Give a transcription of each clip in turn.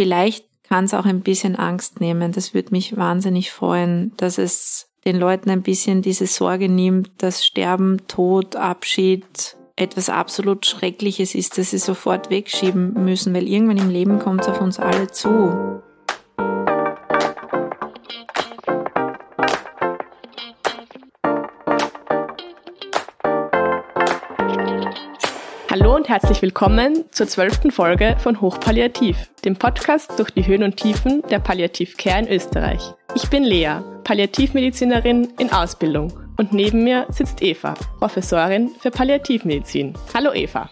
vielleicht kann es auch ein bisschen Angst nehmen. Das würde mich wahnsinnig freuen, dass es den Leuten ein bisschen diese Sorge nimmt, dass Sterben, Tod, Abschied etwas absolut Schreckliches ist, dass sie sofort wegschieben müssen, weil irgendwann im Leben kommt es auf uns alle zu. Und herzlich willkommen zur zwölften Folge von Hochpalliativ, dem Podcast durch die Höhen und Tiefen der Palliativcare in Österreich. Ich bin Lea, Palliativmedizinerin in Ausbildung und neben mir sitzt Eva, Professorin für Palliativmedizin. Hallo Eva.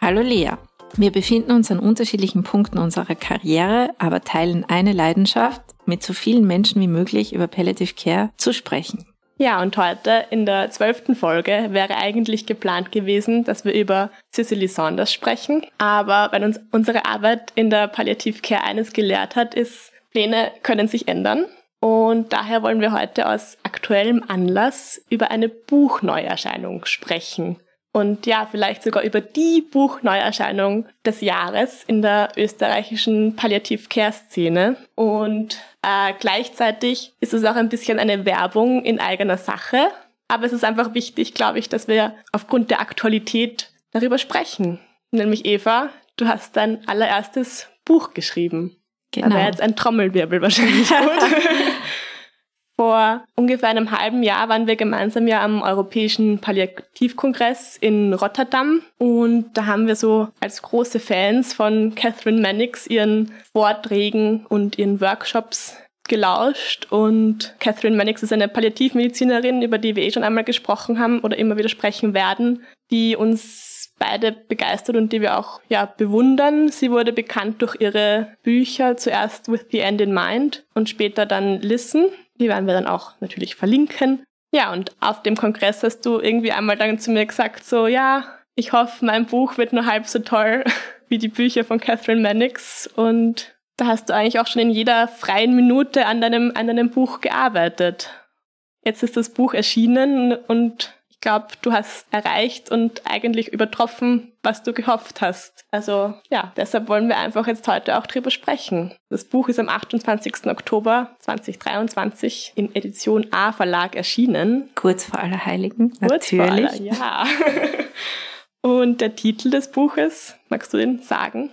Hallo Lea. Wir befinden uns an unterschiedlichen Punkten unserer Karriere, aber teilen eine Leidenschaft, mit so vielen Menschen wie möglich über Palliative Care zu sprechen. Ja, und heute in der zwölften Folge wäre eigentlich geplant gewesen, dass wir über Cicely Saunders sprechen. Aber wenn uns unsere Arbeit in der Palliativcare eines gelehrt hat, ist, Pläne können sich ändern. Und daher wollen wir heute aus aktuellem Anlass über eine Buchneuerscheinung sprechen und ja, vielleicht sogar über die Buchneuerscheinung des Jahres in der österreichischen Palliativ-Care-Szene. Und äh, gleichzeitig ist es auch ein bisschen eine Werbung in eigener Sache. Aber es ist einfach wichtig, glaube ich, dass wir aufgrund der Aktualität darüber sprechen. Nämlich Eva, du hast dein allererstes Buch geschrieben. Genau. Aber jetzt ein Trommelwirbel wahrscheinlich gut. Vor ungefähr einem halben Jahr waren wir gemeinsam ja am Europäischen Palliativkongress in Rotterdam und da haben wir so als große Fans von Catherine Mannix ihren Vorträgen und ihren Workshops gelauscht und Catherine Mannix ist eine Palliativmedizinerin, über die wir eh schon einmal gesprochen haben oder immer wieder sprechen werden, die uns beide begeistert und die wir auch ja bewundern. Sie wurde bekannt durch ihre Bücher, zuerst With the End in Mind und später dann Listen. Die werden wir dann auch natürlich verlinken. Ja, und auf dem Kongress hast du irgendwie einmal dann zu mir gesagt, so, ja, ich hoffe, mein Buch wird nur halb so toll wie die Bücher von Catherine Mannix. Und da hast du eigentlich auch schon in jeder freien Minute an deinem, an deinem Buch gearbeitet. Jetzt ist das Buch erschienen und glaube, du hast erreicht und eigentlich übertroffen, was du gehofft hast. Also ja, deshalb wollen wir einfach jetzt heute auch drüber sprechen. Das Buch ist am 28. Oktober 2023 in Edition A Verlag erschienen. Kurz vor aller Heiligen, Kurz natürlich. Vor aller, ja. und der Titel des Buches, magst du den sagen?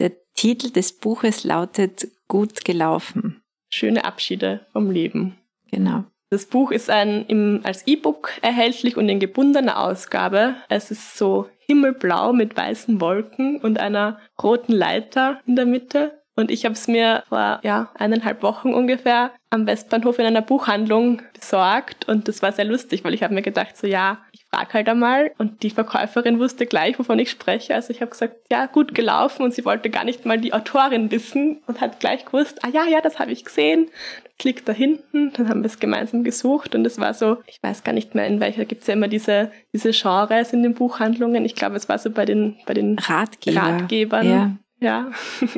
Der Titel des Buches lautet Gut gelaufen. Schöne Abschiede vom Leben. Genau. Das Buch ist ein, im, als E-Book erhältlich und in gebundener Ausgabe. Es ist so himmelblau mit weißen Wolken und einer roten Leiter in der Mitte. Und ich habe es mir vor ja, eineinhalb Wochen ungefähr am Westbahnhof in einer Buchhandlung besorgt und das war sehr lustig, weil ich habe mir gedacht, so ja, ich frage halt einmal und die Verkäuferin wusste gleich, wovon ich spreche. Also ich habe gesagt, ja, gut gelaufen und sie wollte gar nicht mal die Autorin wissen und hat gleich gewusst, ah ja, ja, das habe ich gesehen, das liegt da hinten. Dann haben wir es gemeinsam gesucht und es war so, ich weiß gar nicht mehr, in welcher gibt's ja immer diese, diese Genres in den Buchhandlungen. Ich glaube, es war so bei den, bei den Ratgeber. Ratgebern. Ja. ja.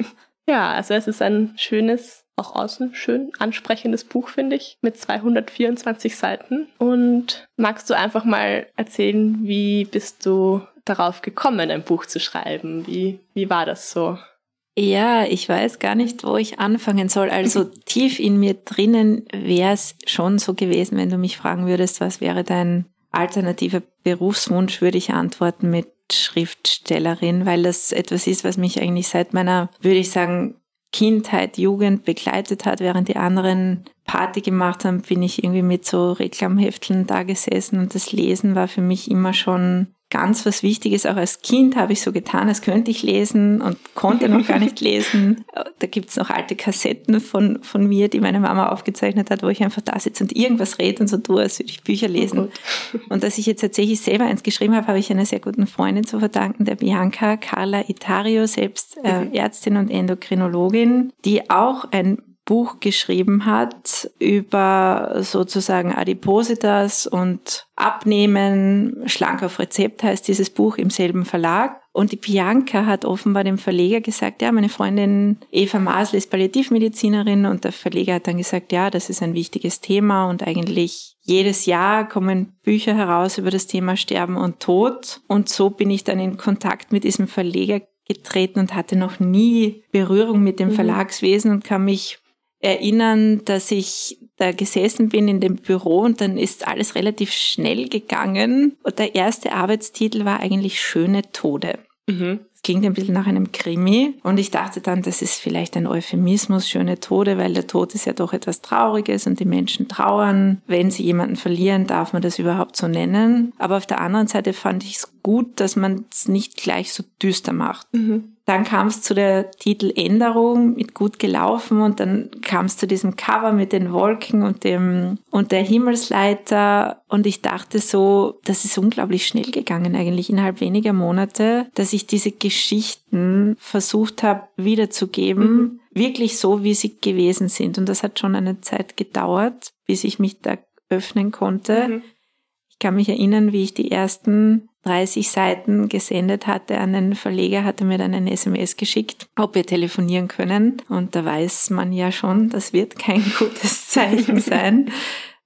Ja, also es ist ein schönes, auch außen schön ansprechendes Buch, finde ich, mit 224 Seiten. Und magst du einfach mal erzählen, wie bist du darauf gekommen, ein Buch zu schreiben? Wie, wie war das so? Ja, ich weiß gar nicht, wo ich anfangen soll. Also tief in mir drinnen wäre es schon so gewesen, wenn du mich fragen würdest, was wäre dein alternativer Berufswunsch, würde ich antworten mit Schriftstellerin, weil das etwas ist, was mich eigentlich seit meiner, würde ich sagen, Kindheit, Jugend begleitet hat, während die anderen Party gemacht haben, bin ich irgendwie mit so Reklamhefteln da gesessen und das Lesen war für mich immer schon ganz was Wichtiges. Auch als Kind habe ich so getan, als könnte ich lesen und konnte noch gar nicht lesen. Da gibt es noch alte Kassetten von, von mir, die meine Mama aufgezeichnet hat, wo ich einfach da sitze und irgendwas rede und so tue, als würde ich Bücher lesen. Oh und dass ich jetzt tatsächlich selber eins geschrieben habe, habe ich einer sehr guten Freundin zu verdanken, der Bianca Carla Itario, selbst äh. Ärztin und Endokrinologin, die auch ein Buch geschrieben hat über sozusagen Adipositas und Abnehmen. Schlank auf Rezept heißt dieses Buch im selben Verlag. Und die Bianca hat offenbar dem Verleger gesagt, ja, meine Freundin Eva Masl ist Palliativmedizinerin und der Verleger hat dann gesagt, ja, das ist ein wichtiges Thema und eigentlich jedes Jahr kommen Bücher heraus über das Thema Sterben und Tod. Und so bin ich dann in Kontakt mit diesem Verleger getreten und hatte noch nie Berührung mit dem mhm. Verlagswesen und kann mich erinnern, dass ich da gesessen bin in dem Büro und dann ist alles relativ schnell gegangen und der erste Arbeitstitel war eigentlich Schöne Tode. Mhm klingt ein bisschen nach einem Krimi. Und ich dachte dann, das ist vielleicht ein Euphemismus, schöne Tode, weil der Tod ist ja doch etwas Trauriges und die Menschen trauern. Wenn sie jemanden verlieren, darf man das überhaupt so nennen. Aber auf der anderen Seite fand ich es gut, dass man es nicht gleich so düster macht. Mhm. Dann kam es zu der Titeländerung mit gut gelaufen und dann kam es zu diesem Cover mit den Wolken und dem und der Himmelsleiter und ich dachte so, das ist unglaublich schnell gegangen eigentlich innerhalb weniger Monate, dass ich diese Geschichten versucht habe wiederzugeben, mhm. wirklich so wie sie gewesen sind und das hat schon eine Zeit gedauert, bis ich mich da öffnen konnte. Mhm. Ich kann mich erinnern, wie ich die ersten 30 Seiten gesendet hatte an den Verleger, hatte mir dann ein SMS geschickt, ob wir telefonieren können. Und da weiß man ja schon, das wird kein gutes Zeichen sein.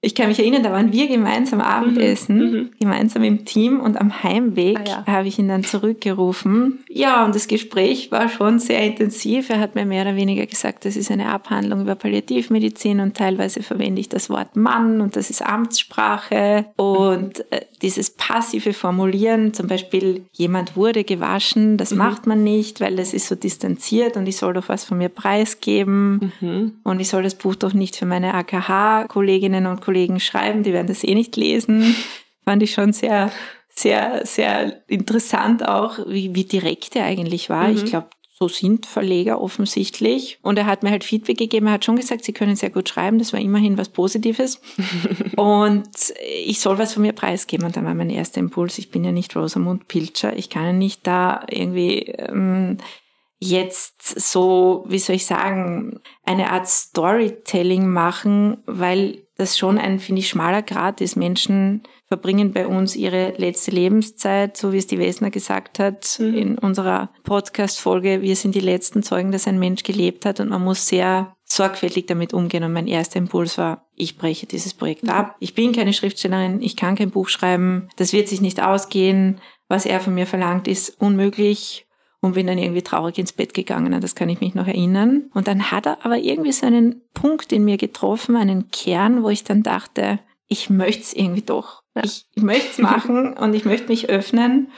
Ich kann mich erinnern, da waren wir gemeinsam Abendessen, mhm, mhm, gemeinsam im Team und am Heimweg ah, ja. habe ich ihn dann zurückgerufen. Ja, und das Gespräch war schon sehr intensiv. Er hat mir mehr oder weniger gesagt, das ist eine Abhandlung über Palliativmedizin und teilweise verwende ich das Wort Mann und das ist Amtssprache und äh, dieses passive Formulieren, zum Beispiel jemand wurde gewaschen, das mhm. macht man nicht, weil das ist so distanziert und ich soll doch was von mir preisgeben mhm. und ich soll das Buch doch nicht für meine AKH-Kolleginnen und Kollegen schreiben, die werden das eh nicht lesen. Fand ich schon sehr, sehr, sehr interessant auch, wie, wie direkt er eigentlich war. Mhm. Ich glaube, so sind Verleger offensichtlich. Und er hat mir halt Feedback gegeben. Er hat schon gesagt, sie können sehr gut schreiben. Das war immerhin was Positives. und ich soll was von mir preisgeben. Und dann war mein erster Impuls, ich bin ja nicht Rosamund Pilcher. Ich kann ja nicht da irgendwie ähm, jetzt so, wie soll ich sagen, eine Art Storytelling machen, weil das schon ein, finde ich, schmaler Grad ist. Menschen verbringen bei uns ihre letzte Lebenszeit, so wie es die Wesner gesagt hat mhm. in unserer Podcast-Folge. Wir sind die letzten Zeugen, dass ein Mensch gelebt hat und man muss sehr sorgfältig damit umgehen. Und mein erster Impuls war, ich breche dieses Projekt mhm. ab. Ich bin keine Schriftstellerin, ich kann kein Buch schreiben, das wird sich nicht ausgehen. Was er von mir verlangt, ist unmöglich und bin dann irgendwie traurig ins Bett gegangen. Das kann ich mich noch erinnern. Und dann hat er aber irgendwie so einen Punkt in mir getroffen, einen Kern, wo ich dann dachte, ich möchte es irgendwie doch. Ich, ich möchte es machen und ich möchte mich öffnen.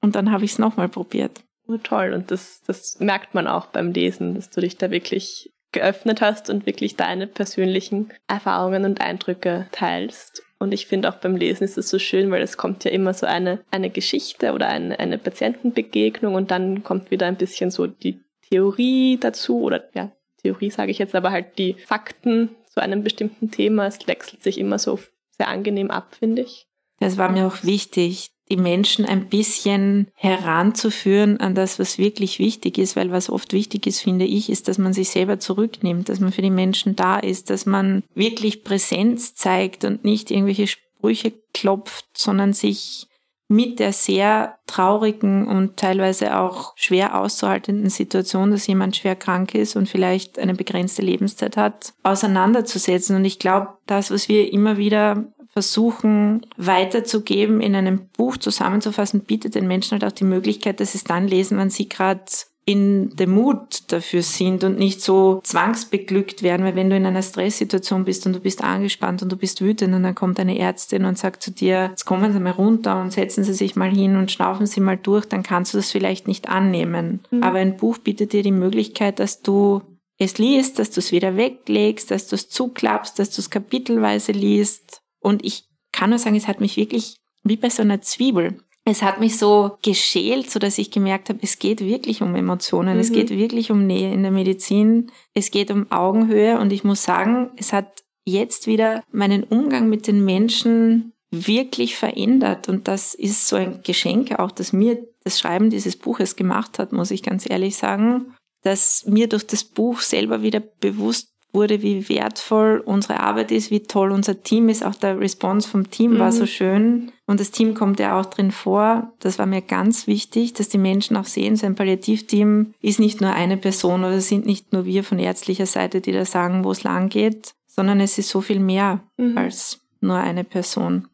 Und dann habe ich es nochmal probiert. Oh, toll. Und das, das merkt man auch beim Lesen, dass du dich da wirklich geöffnet hast und wirklich deine persönlichen Erfahrungen und Eindrücke teilst. Und ich finde auch beim Lesen ist es so schön, weil es kommt ja immer so eine, eine Geschichte oder eine, eine Patientenbegegnung und dann kommt wieder ein bisschen so die Theorie dazu oder ja, Theorie sage ich jetzt, aber halt die Fakten zu einem bestimmten Thema. Es wechselt sich immer so sehr angenehm ab, finde ich. Das war mir auch wichtig, die Menschen ein bisschen heranzuführen an das, was wirklich wichtig ist, weil was oft wichtig ist, finde ich, ist, dass man sich selber zurücknimmt, dass man für die Menschen da ist, dass man wirklich Präsenz zeigt und nicht irgendwelche Sprüche klopft, sondern sich mit der sehr traurigen und teilweise auch schwer auszuhaltenden Situation, dass jemand schwer krank ist und vielleicht eine begrenzte Lebenszeit hat, auseinanderzusetzen. Und ich glaube, das, was wir immer wieder versuchen weiterzugeben, in einem Buch zusammenzufassen, bietet den Menschen halt auch die Möglichkeit, dass sie es dann lesen, wenn sie gerade in dem Mut dafür sind und nicht so zwangsbeglückt werden, weil wenn du in einer Stresssituation bist und du bist angespannt und du bist wütend und dann kommt eine Ärztin und sagt zu dir, jetzt kommen Sie mal runter und setzen Sie sich mal hin und schnaufen Sie mal durch, dann kannst du das vielleicht nicht annehmen. Mhm. Aber ein Buch bietet dir die Möglichkeit, dass du es liest, dass du es wieder weglegst, dass du es zuklappst, dass du es kapitelweise liest und ich kann nur sagen, es hat mich wirklich wie bei so einer Zwiebel. Es hat mich so geschält, so dass ich gemerkt habe, es geht wirklich um Emotionen, mhm. es geht wirklich um Nähe in der Medizin, es geht um Augenhöhe und ich muss sagen, es hat jetzt wieder meinen Umgang mit den Menschen wirklich verändert und das ist so ein Geschenk auch, dass mir das Schreiben dieses Buches gemacht hat, muss ich ganz ehrlich sagen, dass mir durch das Buch selber wieder bewusst wurde, wie wertvoll unsere Arbeit ist, wie toll unser Team ist. Auch der Response vom Team mhm. war so schön. Und das Team kommt ja auch drin vor. Das war mir ganz wichtig, dass die Menschen auch sehen, so ein Palliativteam ist nicht nur eine Person oder sind nicht nur wir von ärztlicher Seite, die da sagen, wo es lang geht, sondern es ist so viel mehr mhm. als nur eine Person.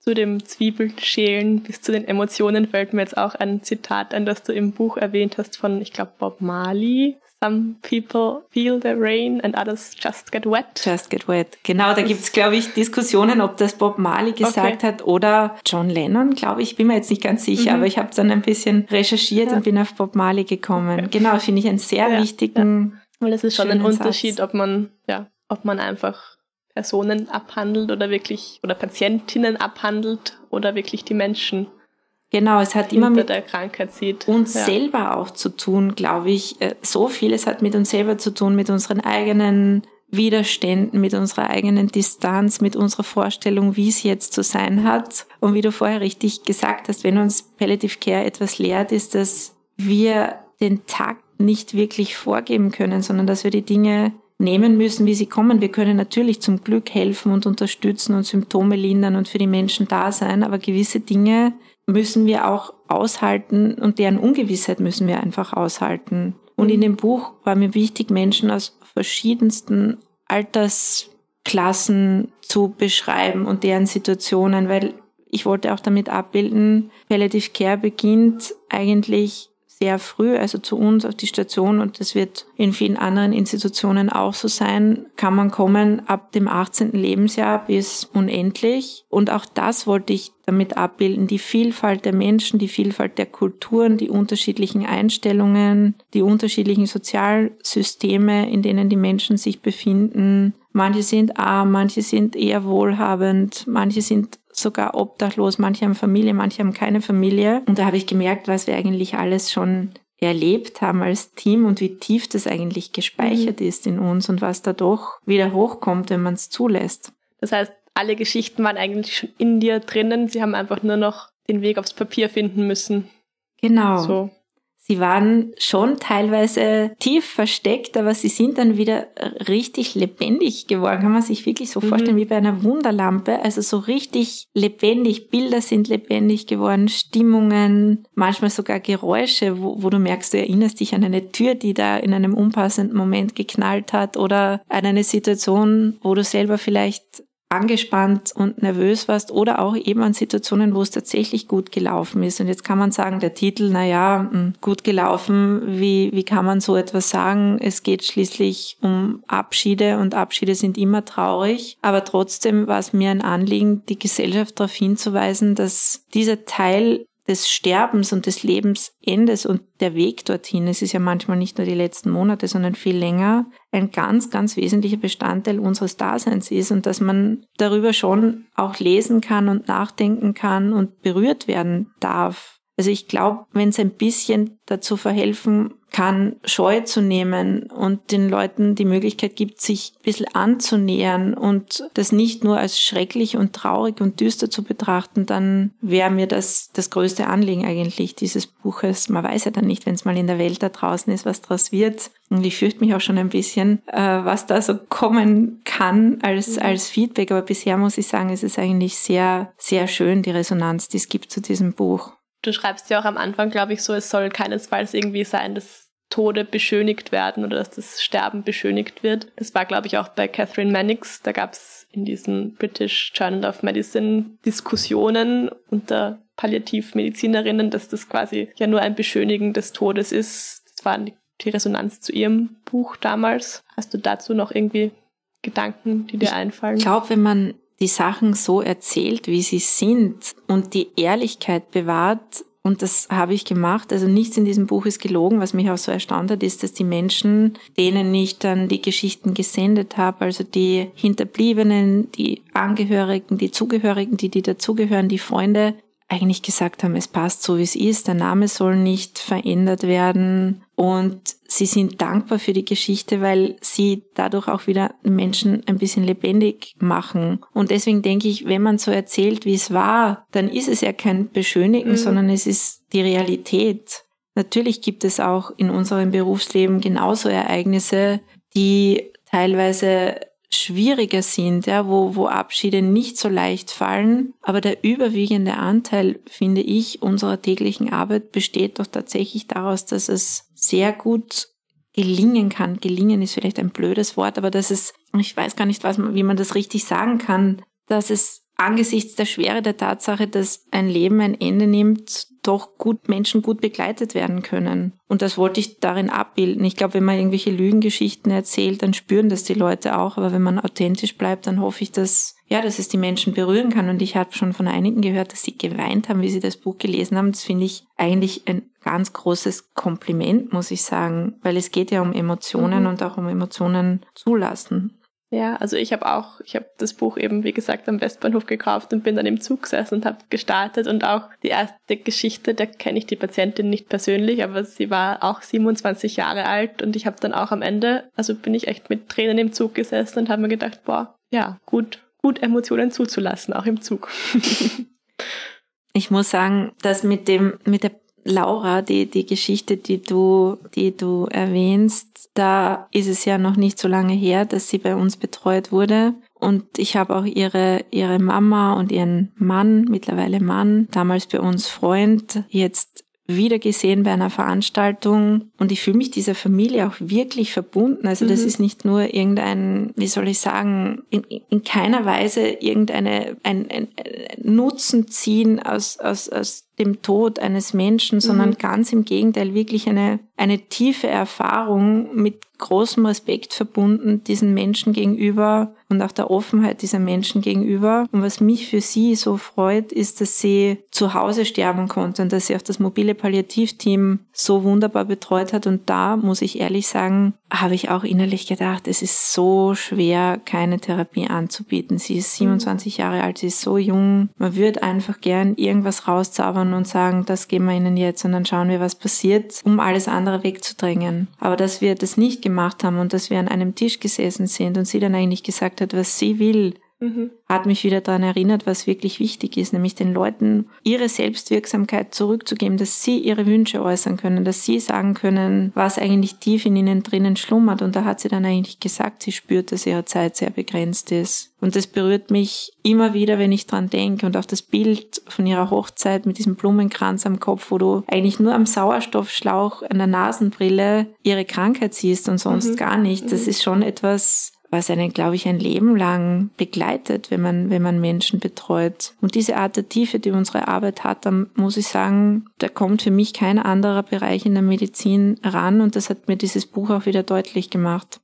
zu dem Zwiebelschälen bis zu den Emotionen fällt mir jetzt auch ein Zitat ein, das du im Buch erwähnt hast von, ich glaube, Bob Marley. Some people feel the rain and others just get wet. Just get wet. Genau, da gibt es, glaube ich, Diskussionen, ob das Bob Marley gesagt okay. hat oder John Lennon, glaube ich. Bin mir jetzt nicht ganz sicher, mhm. aber ich habe dann ein bisschen recherchiert ja. und bin auf Bob Marley gekommen. Genau, finde ich einen sehr ja, wichtigen. Ja. Weil es ist schon ein Unterschied, Satz. ob man, ja, ob man einfach Personen abhandelt oder wirklich, oder Patientinnen abhandelt oder wirklich die Menschen. Genau, es hat immer mit der Krankheit sieht. uns ja. selber auch zu tun, glaube ich. Äh, so vieles hat mit uns selber zu tun, mit unseren eigenen Widerständen, mit unserer eigenen Distanz, mit unserer Vorstellung, wie es jetzt zu sein hat. Und wie du vorher richtig gesagt hast, wenn uns Palliative Care etwas lehrt, ist, dass wir den Takt nicht wirklich vorgeben können, sondern dass wir die Dinge nehmen müssen, wie sie kommen. Wir können natürlich zum Glück helfen und unterstützen und Symptome lindern und für die Menschen da sein, aber gewisse Dinge müssen wir auch aushalten und deren Ungewissheit müssen wir einfach aushalten. Und in dem Buch war mir wichtig, Menschen aus verschiedensten Altersklassen zu beschreiben und deren Situationen, weil ich wollte auch damit abbilden, Palliative Care beginnt eigentlich sehr früh, also zu uns auf die Station und das wird in vielen anderen Institutionen auch so sein, kann man kommen ab dem 18. Lebensjahr bis unendlich. Und auch das wollte ich damit abbilden, die Vielfalt der Menschen, die Vielfalt der Kulturen, die unterschiedlichen Einstellungen, die unterschiedlichen Sozialsysteme, in denen die Menschen sich befinden. Manche sind arm, manche sind eher wohlhabend, manche sind sogar obdachlos, manche haben Familie, manche haben keine Familie. Und da habe ich gemerkt, was wir eigentlich alles schon erlebt haben als Team und wie tief das eigentlich gespeichert mhm. ist in uns und was da doch wieder hochkommt, wenn man es zulässt. Das heißt, alle Geschichten waren eigentlich schon in dir drinnen, sie haben einfach nur noch den Weg aufs Papier finden müssen. Genau. So. Sie waren schon teilweise tief versteckt, aber sie sind dann wieder richtig lebendig geworden. Kann man sich wirklich so mhm. vorstellen wie bei einer Wunderlampe. Also so richtig lebendig. Bilder sind lebendig geworden, Stimmungen, manchmal sogar Geräusche, wo, wo du merkst, du erinnerst dich an eine Tür, die da in einem unpassenden Moment geknallt hat oder an eine Situation, wo du selber vielleicht angespannt und nervös warst oder auch eben an Situationen, wo es tatsächlich gut gelaufen ist. Und jetzt kann man sagen, der Titel, na ja, hm, gut gelaufen, wie, wie kann man so etwas sagen? Es geht schließlich um Abschiede und Abschiede sind immer traurig. Aber trotzdem war es mir ein Anliegen, die Gesellschaft darauf hinzuweisen, dass dieser Teil des Sterbens und des Lebensendes und der Weg dorthin, es ist ja manchmal nicht nur die letzten Monate, sondern viel länger, ein ganz, ganz wesentlicher Bestandteil unseres Daseins ist und dass man darüber schon auch lesen kann und nachdenken kann und berührt werden darf. Also ich glaube, wenn es ein bisschen dazu verhelfen kann, Scheu zu nehmen und den Leuten die Möglichkeit gibt, sich ein bisschen anzunähern und das nicht nur als schrecklich und traurig und düster zu betrachten, dann wäre mir das das größte Anliegen eigentlich dieses Buches. Man weiß ja dann nicht, wenn es mal in der Welt da draußen ist, was daraus wird. Und ich fürchte mich auch schon ein bisschen, äh, was da so kommen kann als, mhm. als Feedback. Aber bisher muss ich sagen, es ist eigentlich sehr, sehr schön, die Resonanz, die es gibt zu diesem Buch. Du schreibst ja auch am Anfang, glaube ich, so, es soll keinesfalls irgendwie sein, dass Tode beschönigt werden oder dass das Sterben beschönigt wird. Das war, glaube ich, auch bei Catherine Mannix. Da gab es in diesen British Journal of Medicine Diskussionen unter Palliativmedizinerinnen, dass das quasi ja nur ein Beschönigen des Todes ist. Das war die Resonanz zu ihrem Buch damals. Hast du dazu noch irgendwie Gedanken, die dir ich einfallen? Ich glaube, wenn man die Sachen so erzählt, wie sie sind und die Ehrlichkeit bewahrt. Und das habe ich gemacht. Also nichts in diesem Buch ist gelogen. Was mich auch so erstaunt hat, ist, dass die Menschen, denen ich dann die Geschichten gesendet habe, also die Hinterbliebenen, die Angehörigen, die Zugehörigen, die, die dazugehören, die Freunde, eigentlich gesagt haben, es passt so, wie es ist. Der Name soll nicht verändert werden. Und sie sind dankbar für die Geschichte, weil sie dadurch auch wieder Menschen ein bisschen lebendig machen. Und deswegen denke ich, wenn man so erzählt, wie es war, dann ist es ja kein Beschönigen, mhm. sondern es ist die Realität. Natürlich gibt es auch in unserem Berufsleben genauso Ereignisse, die teilweise schwieriger sind, ja, wo, wo Abschiede nicht so leicht fallen. Aber der überwiegende Anteil, finde ich, unserer täglichen Arbeit besteht doch tatsächlich daraus, dass es sehr gut gelingen kann. Gelingen ist vielleicht ein blödes Wort, aber dass es, ich weiß gar nicht, was, wie man das richtig sagen kann, dass es angesichts der Schwere der Tatsache, dass ein Leben ein Ende nimmt, doch gut Menschen gut begleitet werden können. Und das wollte ich darin abbilden. Ich glaube, wenn man irgendwelche Lügengeschichten erzählt, dann spüren das die Leute auch. Aber wenn man authentisch bleibt, dann hoffe ich, dass ja, dass es die Menschen berühren kann. Und ich habe schon von einigen gehört, dass sie geweint haben, wie sie das Buch gelesen haben. Das finde ich eigentlich ein ganz großes Kompliment, muss ich sagen, weil es geht ja um Emotionen mhm. und auch um Emotionen zulassen. Ja, also ich habe auch, ich habe das Buch eben, wie gesagt, am Westbahnhof gekauft und bin dann im Zug gesessen und habe gestartet und auch die erste Geschichte, da kenne ich die Patientin nicht persönlich, aber sie war auch 27 Jahre alt und ich habe dann auch am Ende, also bin ich echt mit Tränen im Zug gesessen und habe mir gedacht, boah, ja, gut, gut Emotionen zuzulassen, auch im Zug. ich muss sagen, dass mit dem, mit der Laura, die, die Geschichte, die du, die du erwähnst, da ist es ja noch nicht so lange her, dass sie bei uns betreut wurde. Und ich habe auch ihre, ihre Mama und ihren Mann, mittlerweile Mann, damals bei uns Freund, jetzt wieder gesehen bei einer Veranstaltung und ich fühle mich dieser Familie auch wirklich verbunden. Also das mhm. ist nicht nur irgendein, wie soll ich sagen, in, in keiner Weise irgendeine ein, ein Nutzen ziehen aus, aus, aus dem Tod eines Menschen, sondern mhm. ganz im Gegenteil wirklich eine, eine tiefe Erfahrung mit großem Respekt verbunden diesen Menschen gegenüber und auch der Offenheit dieser Menschen gegenüber. Und was mich für sie so freut, ist, dass sie zu Hause sterben konnte und dass sie auch das mobile Palliativteam so wunderbar betreut hat. Und da muss ich ehrlich sagen, habe ich auch innerlich gedacht, es ist so schwer, keine Therapie anzubieten. Sie ist 27 Jahre alt, sie ist so jung. Man würde einfach gern irgendwas rauszaubern und sagen, das geben wir ihnen jetzt und dann schauen wir, was passiert, um alles andere wegzudrängen. Aber dass wir das nicht gemacht haben und dass wir an einem Tisch gesessen sind und sie dann eigentlich gesagt hat, was sie will, mhm. hat mich wieder daran erinnert, was wirklich wichtig ist, nämlich den Leuten ihre Selbstwirksamkeit zurückzugeben, dass sie ihre Wünsche äußern können, dass sie sagen können, was eigentlich tief in ihnen drinnen schlummert. Und da hat sie dann eigentlich gesagt, sie spürt, dass ihre Zeit sehr begrenzt ist. Und das berührt mich immer wieder, wenn ich dran denke und auch das Bild von ihrer Hochzeit mit diesem Blumenkranz am Kopf, wo du eigentlich nur am Sauerstoffschlauch an der Nasenbrille ihre Krankheit siehst und sonst mhm. gar nicht. Das mhm. ist schon etwas, was einen, glaube ich, ein Leben lang begleitet, wenn man, wenn man Menschen betreut. Und diese Art der Tiefe, die unsere Arbeit hat, dann muss ich sagen, da kommt für mich kein anderer Bereich in der Medizin ran und das hat mir dieses Buch auch wieder deutlich gemacht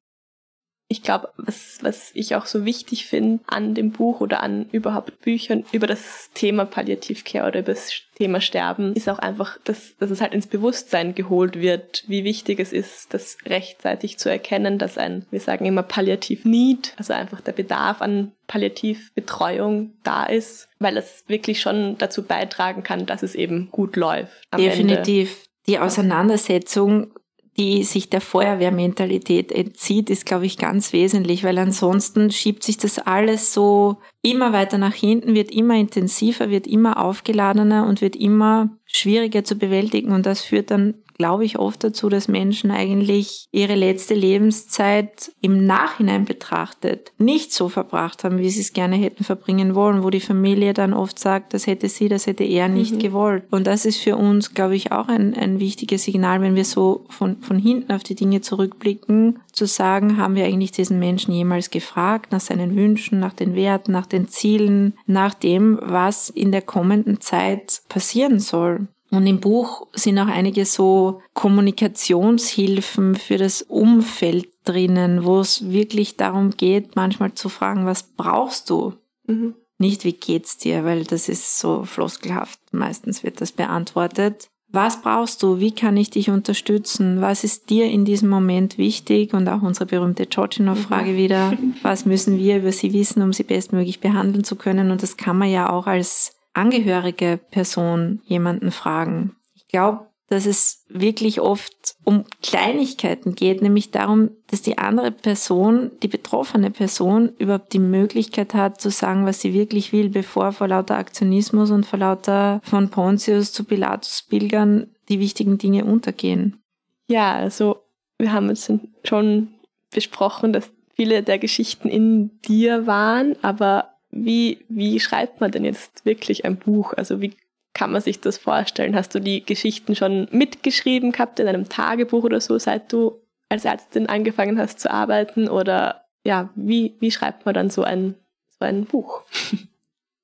ich glaube, was, was ich auch so wichtig finde an dem Buch oder an überhaupt Büchern über das Thema Palliativcare oder über das Thema Sterben, ist auch einfach, dass, dass es halt ins Bewusstsein geholt wird, wie wichtig es ist, das rechtzeitig zu erkennen, dass ein, wir sagen immer Palliativ-Need, also einfach der Bedarf an Palliativbetreuung da ist, weil es wirklich schon dazu beitragen kann, dass es eben gut läuft. Definitiv. Ende. Die Auseinandersetzung die sich der Feuerwehrmentalität entzieht, ist, glaube ich, ganz wesentlich, weil ansonsten schiebt sich das alles so immer weiter nach hinten, wird immer intensiver, wird immer aufgeladener und wird immer schwieriger zu bewältigen. Und das führt dann glaube ich, oft dazu, dass Menschen eigentlich ihre letzte Lebenszeit im Nachhinein betrachtet nicht so verbracht haben, wie sie es gerne hätten verbringen wollen, wo die Familie dann oft sagt, das hätte sie, das hätte er nicht mhm. gewollt. Und das ist für uns, glaube ich, auch ein, ein wichtiges Signal, wenn wir so von, von hinten auf die Dinge zurückblicken, zu sagen, haben wir eigentlich diesen Menschen jemals gefragt nach seinen Wünschen, nach den Werten, nach den Zielen, nach dem, was in der kommenden Zeit passieren soll. Und im Buch sind auch einige so Kommunikationshilfen für das Umfeld drinnen, wo es wirklich darum geht, manchmal zu fragen, was brauchst du? Mhm. Nicht, wie geht's dir, weil das ist so floskelhaft. Meistens wird das beantwortet. Was brauchst du? Wie kann ich dich unterstützen? Was ist dir in diesem Moment wichtig? Und auch unsere berühmte Tschotschinow-Frage mhm. wieder. Was müssen wir über sie wissen, um sie bestmöglich behandeln zu können? Und das kann man ja auch als angehörige Person jemanden fragen. Ich glaube, dass es wirklich oft um Kleinigkeiten geht, nämlich darum, dass die andere Person, die betroffene Person, überhaupt die Möglichkeit hat zu sagen, was sie wirklich will, bevor vor lauter Aktionismus und vor lauter von Pontius zu Pilatus Pilgern die wichtigen Dinge untergehen. Ja, also wir haben jetzt schon besprochen, dass viele der Geschichten in dir waren, aber wie, wie schreibt man denn jetzt wirklich ein Buch? Also wie kann man sich das vorstellen? Hast du die Geschichten schon mitgeschrieben gehabt in einem Tagebuch oder so, seit du als Ärztin angefangen hast zu arbeiten? Oder ja, wie, wie schreibt man dann so ein, so ein Buch?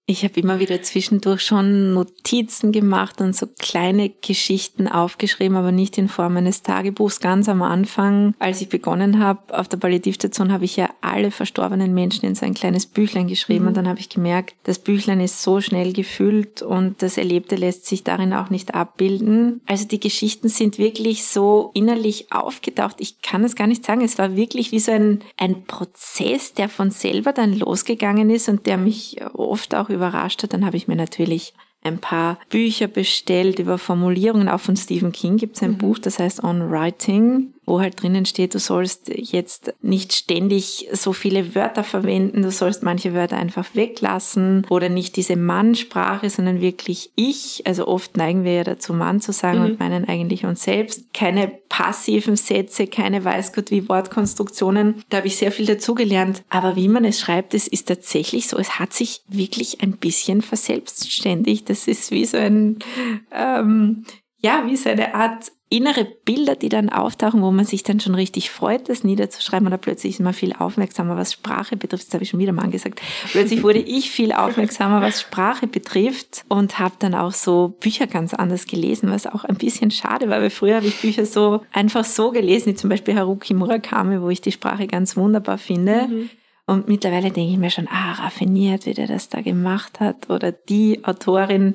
Ich habe immer wieder zwischendurch schon Notizen gemacht und so kleine Geschichten aufgeschrieben, aber nicht in Form eines Tagebuchs. Ganz am Anfang, als ich begonnen habe, auf der Palliativstation habe ich ja alle verstorbenen Menschen in so ein kleines Büchlein geschrieben mhm. und dann habe ich gemerkt, das Büchlein ist so schnell gefüllt und das Erlebte lässt sich darin auch nicht abbilden. Also die Geschichten sind wirklich so innerlich aufgetaucht. Ich kann es gar nicht sagen. Es war wirklich wie so ein, ein Prozess, der von selber dann losgegangen ist und der mich oft auch überrascht hat, dann habe ich mir natürlich ein paar Bücher bestellt über Formulierungen. Auch von Stephen King gibt es ein mhm. Buch, das heißt On Writing wo halt drinnen steht, du sollst jetzt nicht ständig so viele Wörter verwenden, du sollst manche Wörter einfach weglassen oder nicht diese Mannsprache, sondern wirklich ich. Also oft neigen wir ja dazu, Mann zu sagen mhm. und meinen eigentlich uns selbst. Keine passiven Sätze, keine weiß Gott wie Wortkonstruktionen. Da habe ich sehr viel dazugelernt. Aber wie man es schreibt, es ist tatsächlich so, es hat sich wirklich ein bisschen verselbstständigt. Das ist wie so ein, ähm, ja, wie so eine Art innere Bilder, die dann auftauchen, wo man sich dann schon richtig freut, das niederzuschreiben oder plötzlich ist man viel aufmerksamer, was Sprache betrifft. Das habe ich schon wieder mal gesagt. Plötzlich wurde ich viel aufmerksamer, was Sprache betrifft und habe dann auch so Bücher ganz anders gelesen, was auch ein bisschen schade war, weil früher habe ich Bücher so einfach so gelesen, wie zum Beispiel Haruki Murakami, wo ich die Sprache ganz wunderbar finde. Mhm. Und mittlerweile denke ich mir schon, ah, raffiniert, wie der das da gemacht hat oder die Autorin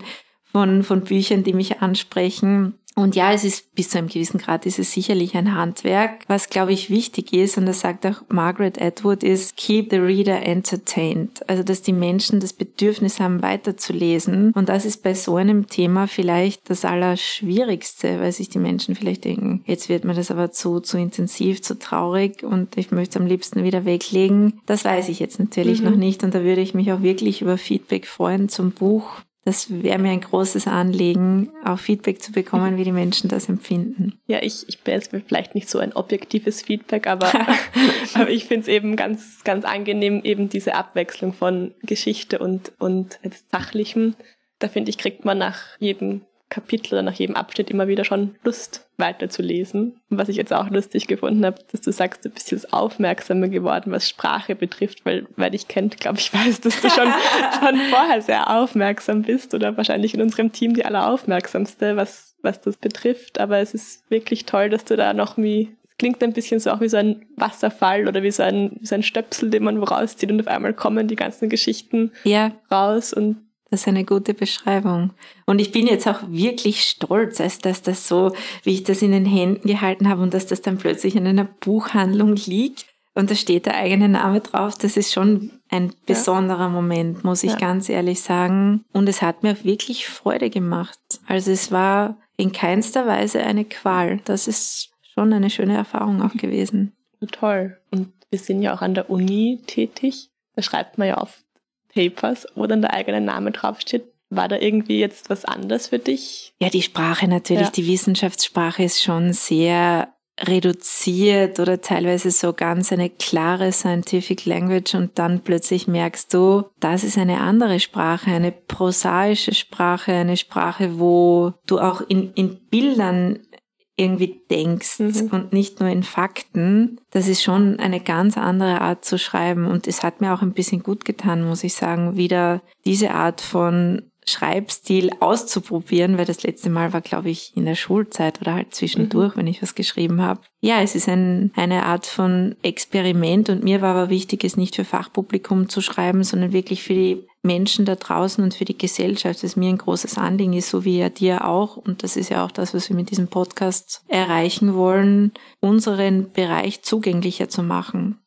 von, von Büchern, die mich ansprechen. Und ja, es ist bis zu einem gewissen Grad ist es sicherlich ein Handwerk. Was, glaube ich, wichtig ist, und das sagt auch Margaret Atwood, ist keep the reader entertained. Also, dass die Menschen das Bedürfnis haben, weiterzulesen. Und das ist bei so einem Thema vielleicht das Allerschwierigste, weil sich die Menschen vielleicht denken, jetzt wird mir das aber zu, zu intensiv, zu traurig und ich möchte es am liebsten wieder weglegen. Das weiß ich jetzt natürlich mhm. noch nicht. Und da würde ich mich auch wirklich über Feedback freuen zum Buch das wäre mir ein großes Anliegen, auch Feedback zu bekommen, wie die Menschen das empfinden. Ja, ich, ich bin jetzt vielleicht nicht so ein objektives Feedback, aber, aber ich finde es eben ganz, ganz angenehm, eben diese Abwechslung von Geschichte und, und Sachlichem. Da finde ich, kriegt man nach jedem Kapitel oder nach jedem Abschnitt immer wieder schon Lust weiterzulesen. Und was ich jetzt auch lustig gefunden habe, dass du sagst, du bist jetzt aufmerksamer geworden, was Sprache betrifft, weil wer dich kennt, glaube ich, weiß, dass du schon, schon vorher sehr aufmerksam bist oder wahrscheinlich in unserem Team die alleraufmerksamste, was, was das betrifft. Aber es ist wirklich toll, dass du da noch wie klingt ein bisschen so auch wie so ein Wasserfall oder wie so ein, wie so ein Stöpsel, den man wo rauszieht und auf einmal kommen die ganzen Geschichten ja. raus und das ist eine gute Beschreibung. Und ich bin jetzt auch wirklich stolz, als dass das so, wie ich das in den Händen gehalten habe und dass das dann plötzlich in einer Buchhandlung liegt und da steht der eigene Name drauf. Das ist schon ein besonderer ja. Moment, muss ich ja. ganz ehrlich sagen. Und es hat mir auch wirklich Freude gemacht. Also es war in keinster Weise eine Qual. Das ist schon eine schöne Erfahrung auch gewesen. Toll. Und wir sind ja auch an der Uni tätig. Da schreibt man ja oft Papers, wo dann der eigene Name draufsteht. War da irgendwie jetzt was anderes für dich? Ja, die Sprache natürlich, ja. die Wissenschaftssprache ist schon sehr reduziert oder teilweise so ganz eine klare Scientific Language und dann plötzlich merkst du, das ist eine andere Sprache, eine prosaische Sprache, eine Sprache, wo du auch in, in Bildern irgendwie denkst mhm. und nicht nur in Fakten. Das ist schon eine ganz andere Art zu schreiben und es hat mir auch ein bisschen gut getan, muss ich sagen, wieder diese Art von Schreibstil auszuprobieren, weil das letzte Mal war, glaube ich, in der Schulzeit oder halt zwischendurch, mhm. wenn ich was geschrieben habe. Ja, es ist ein, eine Art von Experiment und mir war aber wichtig, es nicht für Fachpublikum zu schreiben, sondern wirklich für die Menschen da draußen und für die Gesellschaft, das mir ein großes Anliegen ist, so wie ja dir auch. Und das ist ja auch das, was wir mit diesem Podcast erreichen wollen, unseren Bereich zugänglicher zu machen.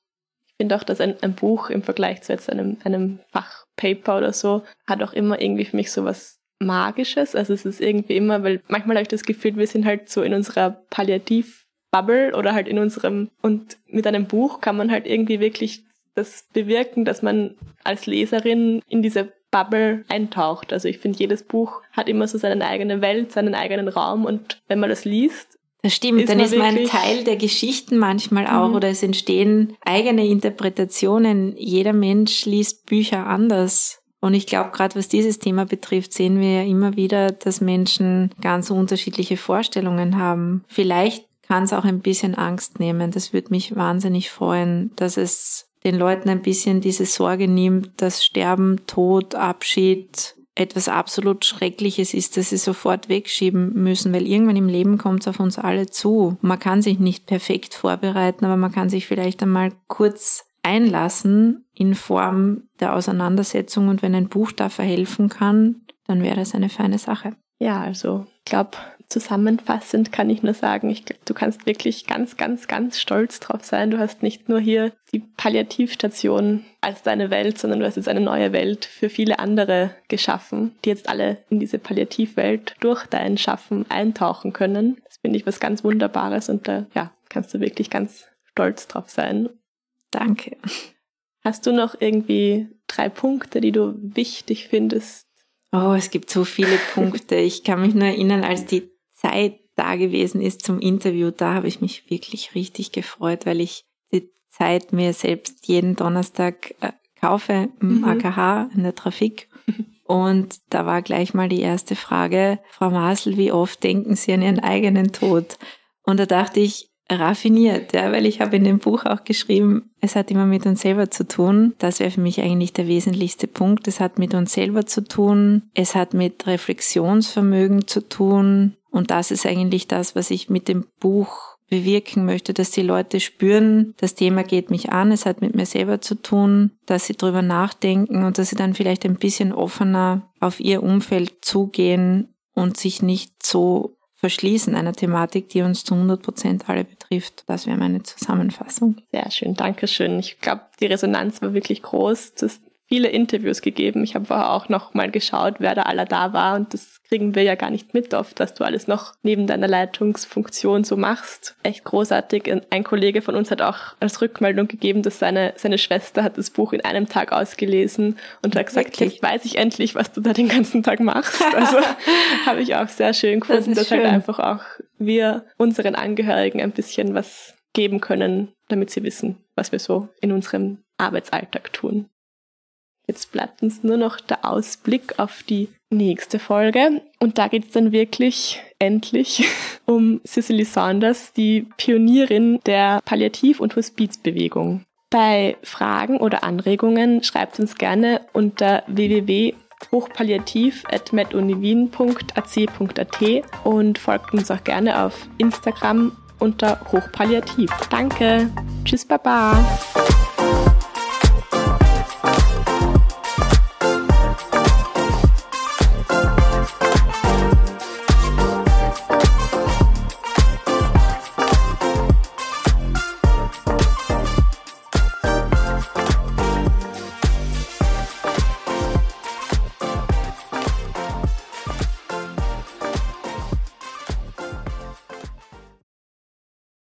Ich finde auch, dass ein, ein Buch im Vergleich zu jetzt einem, einem Fachpaper oder so hat auch immer irgendwie für mich so was Magisches. Also es ist irgendwie immer, weil manchmal habe ich das Gefühl, wir sind halt so in unserer Palliativ-Bubble oder halt in unserem, und mit einem Buch kann man halt irgendwie wirklich das bewirken, dass man als Leserin in diese Bubble eintaucht. Also ich finde, jedes Buch hat immer so seine eigene Welt, seinen eigenen Raum und wenn man das liest, das stimmt, ist dann ist man ein Teil der Geschichten manchmal auch mhm. oder es entstehen eigene Interpretationen. Jeder Mensch liest Bücher anders. Und ich glaube, gerade was dieses Thema betrifft, sehen wir ja immer wieder, dass Menschen ganz unterschiedliche Vorstellungen haben. Vielleicht kann es auch ein bisschen Angst nehmen. Das würde mich wahnsinnig freuen, dass es den Leuten ein bisschen diese Sorge nimmt, dass Sterben, Tod, Abschied etwas absolut Schreckliches ist, dass sie sofort wegschieben müssen, weil irgendwann im Leben kommt es auf uns alle zu. Man kann sich nicht perfekt vorbereiten, aber man kann sich vielleicht einmal kurz einlassen in Form der Auseinandersetzung und wenn ein Buch dafür helfen kann, dann wäre das eine feine Sache. Ja, also ich glaube, zusammenfassend kann ich nur sagen, ich du kannst wirklich ganz, ganz, ganz stolz drauf sein. Du hast nicht nur hier die Palliativstation als deine Welt, sondern du hast jetzt eine neue Welt für viele andere geschaffen, die jetzt alle in diese Palliativwelt durch dein Schaffen eintauchen können. Das finde ich was ganz Wunderbares und da ja, kannst du wirklich ganz stolz drauf sein. Danke. Hast du noch irgendwie drei Punkte, die du wichtig findest? Oh, es gibt so viele Punkte. Ich kann mich nur erinnern, als die Zeit da gewesen ist zum Interview, da habe ich mich wirklich richtig gefreut, weil ich die Zeit mir selbst jeden Donnerstag äh, kaufe im mhm. AKH in der Trafik. Und da war gleich mal die erste Frage, Frau Masel, wie oft denken Sie an Ihren eigenen Tod? Und da dachte ich, raffiniert, ja, weil ich habe in dem Buch auch geschrieben, es hat immer mit uns selber zu tun. Das wäre für mich eigentlich der wesentlichste Punkt. Es hat mit uns selber zu tun. Es hat mit Reflexionsvermögen zu tun. Und das ist eigentlich das, was ich mit dem Buch bewirken möchte, dass die Leute spüren, das Thema geht mich an, es hat mit mir selber zu tun, dass sie drüber nachdenken und dass sie dann vielleicht ein bisschen offener auf ihr Umfeld zugehen und sich nicht so verschließen einer Thematik, die uns zu 100 Prozent alle betrifft. Das wäre meine Zusammenfassung. Sehr schön, Dankeschön. Ich glaube, die Resonanz war wirklich groß. Das viele Interviews gegeben. Ich habe vorher auch noch mal geschaut, wer da aller da war und das kriegen wir ja gar nicht mit oft, dass du alles noch neben deiner Leitungsfunktion so machst. Echt großartig. Ein Kollege von uns hat auch als Rückmeldung gegeben, dass seine, seine Schwester hat das Buch in einem Tag ausgelesen und hat gesagt, Wirklich? jetzt weiß ich endlich, was du da den ganzen Tag machst. Also habe ich auch sehr schön gefunden, das dass halt schön. halt einfach auch wir unseren Angehörigen ein bisschen was geben können, damit sie wissen, was wir so in unserem Arbeitsalltag tun. Jetzt bleibt uns nur noch der Ausblick auf die nächste Folge. Und da geht es dann wirklich endlich um Cicely Saunders, die Pionierin der Palliativ- und Hospizbewegung. Bei Fragen oder Anregungen schreibt uns gerne unter www.hochpalliativ.meduniwien.ac.at und folgt uns auch gerne auf Instagram unter Hochpalliativ. Danke. Tschüss, Baba.